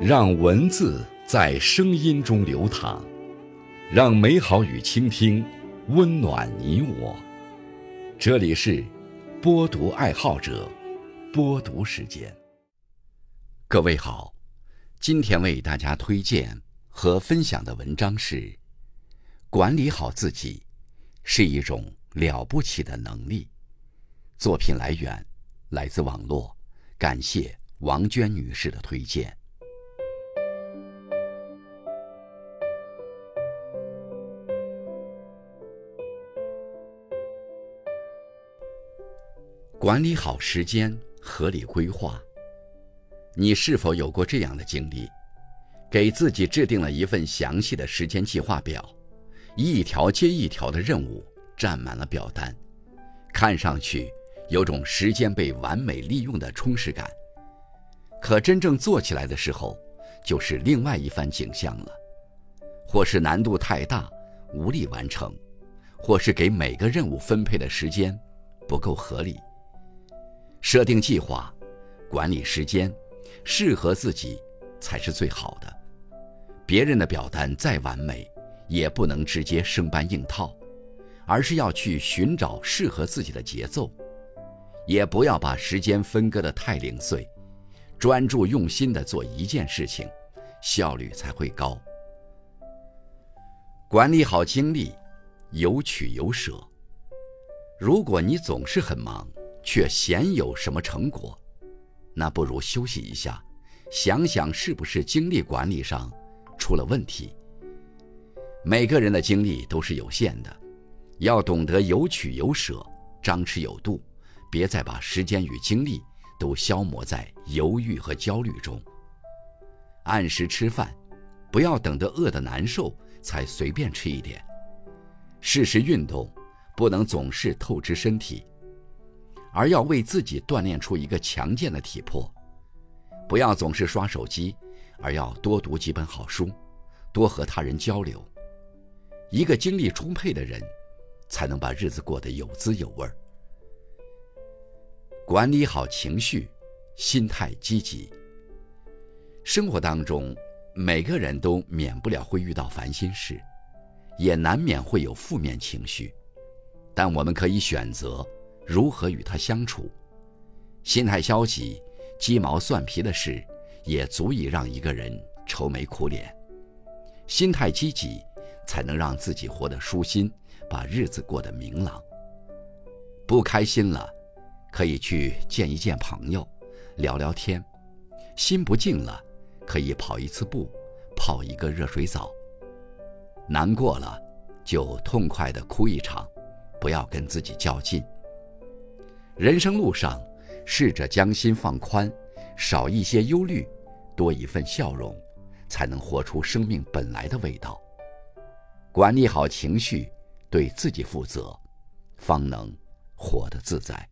让文字在声音中流淌，让美好与倾听温暖你我。这里是播读爱好者播读时间。各位好，今天为大家推荐和分享的文章是：管理好自己是一种了不起的能力。作品来源来自网络，感谢王娟女士的推荐。管理好时间，合理规划。你是否有过这样的经历？给自己制定了一份详细的时间计划表，一条接一条的任务占满了表单，看上去有种时间被完美利用的充实感。可真正做起来的时候，就是另外一番景象了。或是难度太大，无力完成；或是给每个任务分配的时间不够合理。设定计划，管理时间，适合自己才是最好的。别人的表单再完美，也不能直接生搬硬套，而是要去寻找适合自己的节奏。也不要把时间分割得太零碎，专注用心的做一件事情，效率才会高。管理好精力，有取有舍。如果你总是很忙，却鲜有什么成果，那不如休息一下，想想是不是精力管理上出了问题。每个人的精力都是有限的，要懂得有取有舍，张弛有度，别再把时间与精力都消磨在犹豫和焦虑中。按时吃饭，不要等得饿得难受才随便吃一点。适时运动，不能总是透支身体。而要为自己锻炼出一个强健的体魄，不要总是刷手机，而要多读几本好书，多和他人交流。一个精力充沛的人，才能把日子过得有滋有味儿。管理好情绪，心态积极。生活当中，每个人都免不了会遇到烦心事，也难免会有负面情绪，但我们可以选择。如何与他相处？心态消极、鸡毛蒜皮的事，也足以让一个人愁眉苦脸。心态积极，才能让自己活得舒心，把日子过得明朗。不开心了，可以去见一见朋友，聊聊天；心不静了，可以跑一次步，泡一个热水澡。难过了，就痛快的哭一场，不要跟自己较劲。人生路上，试着将心放宽，少一些忧虑，多一份笑容，才能活出生命本来的味道。管理好情绪，对自己负责，方能活得自在。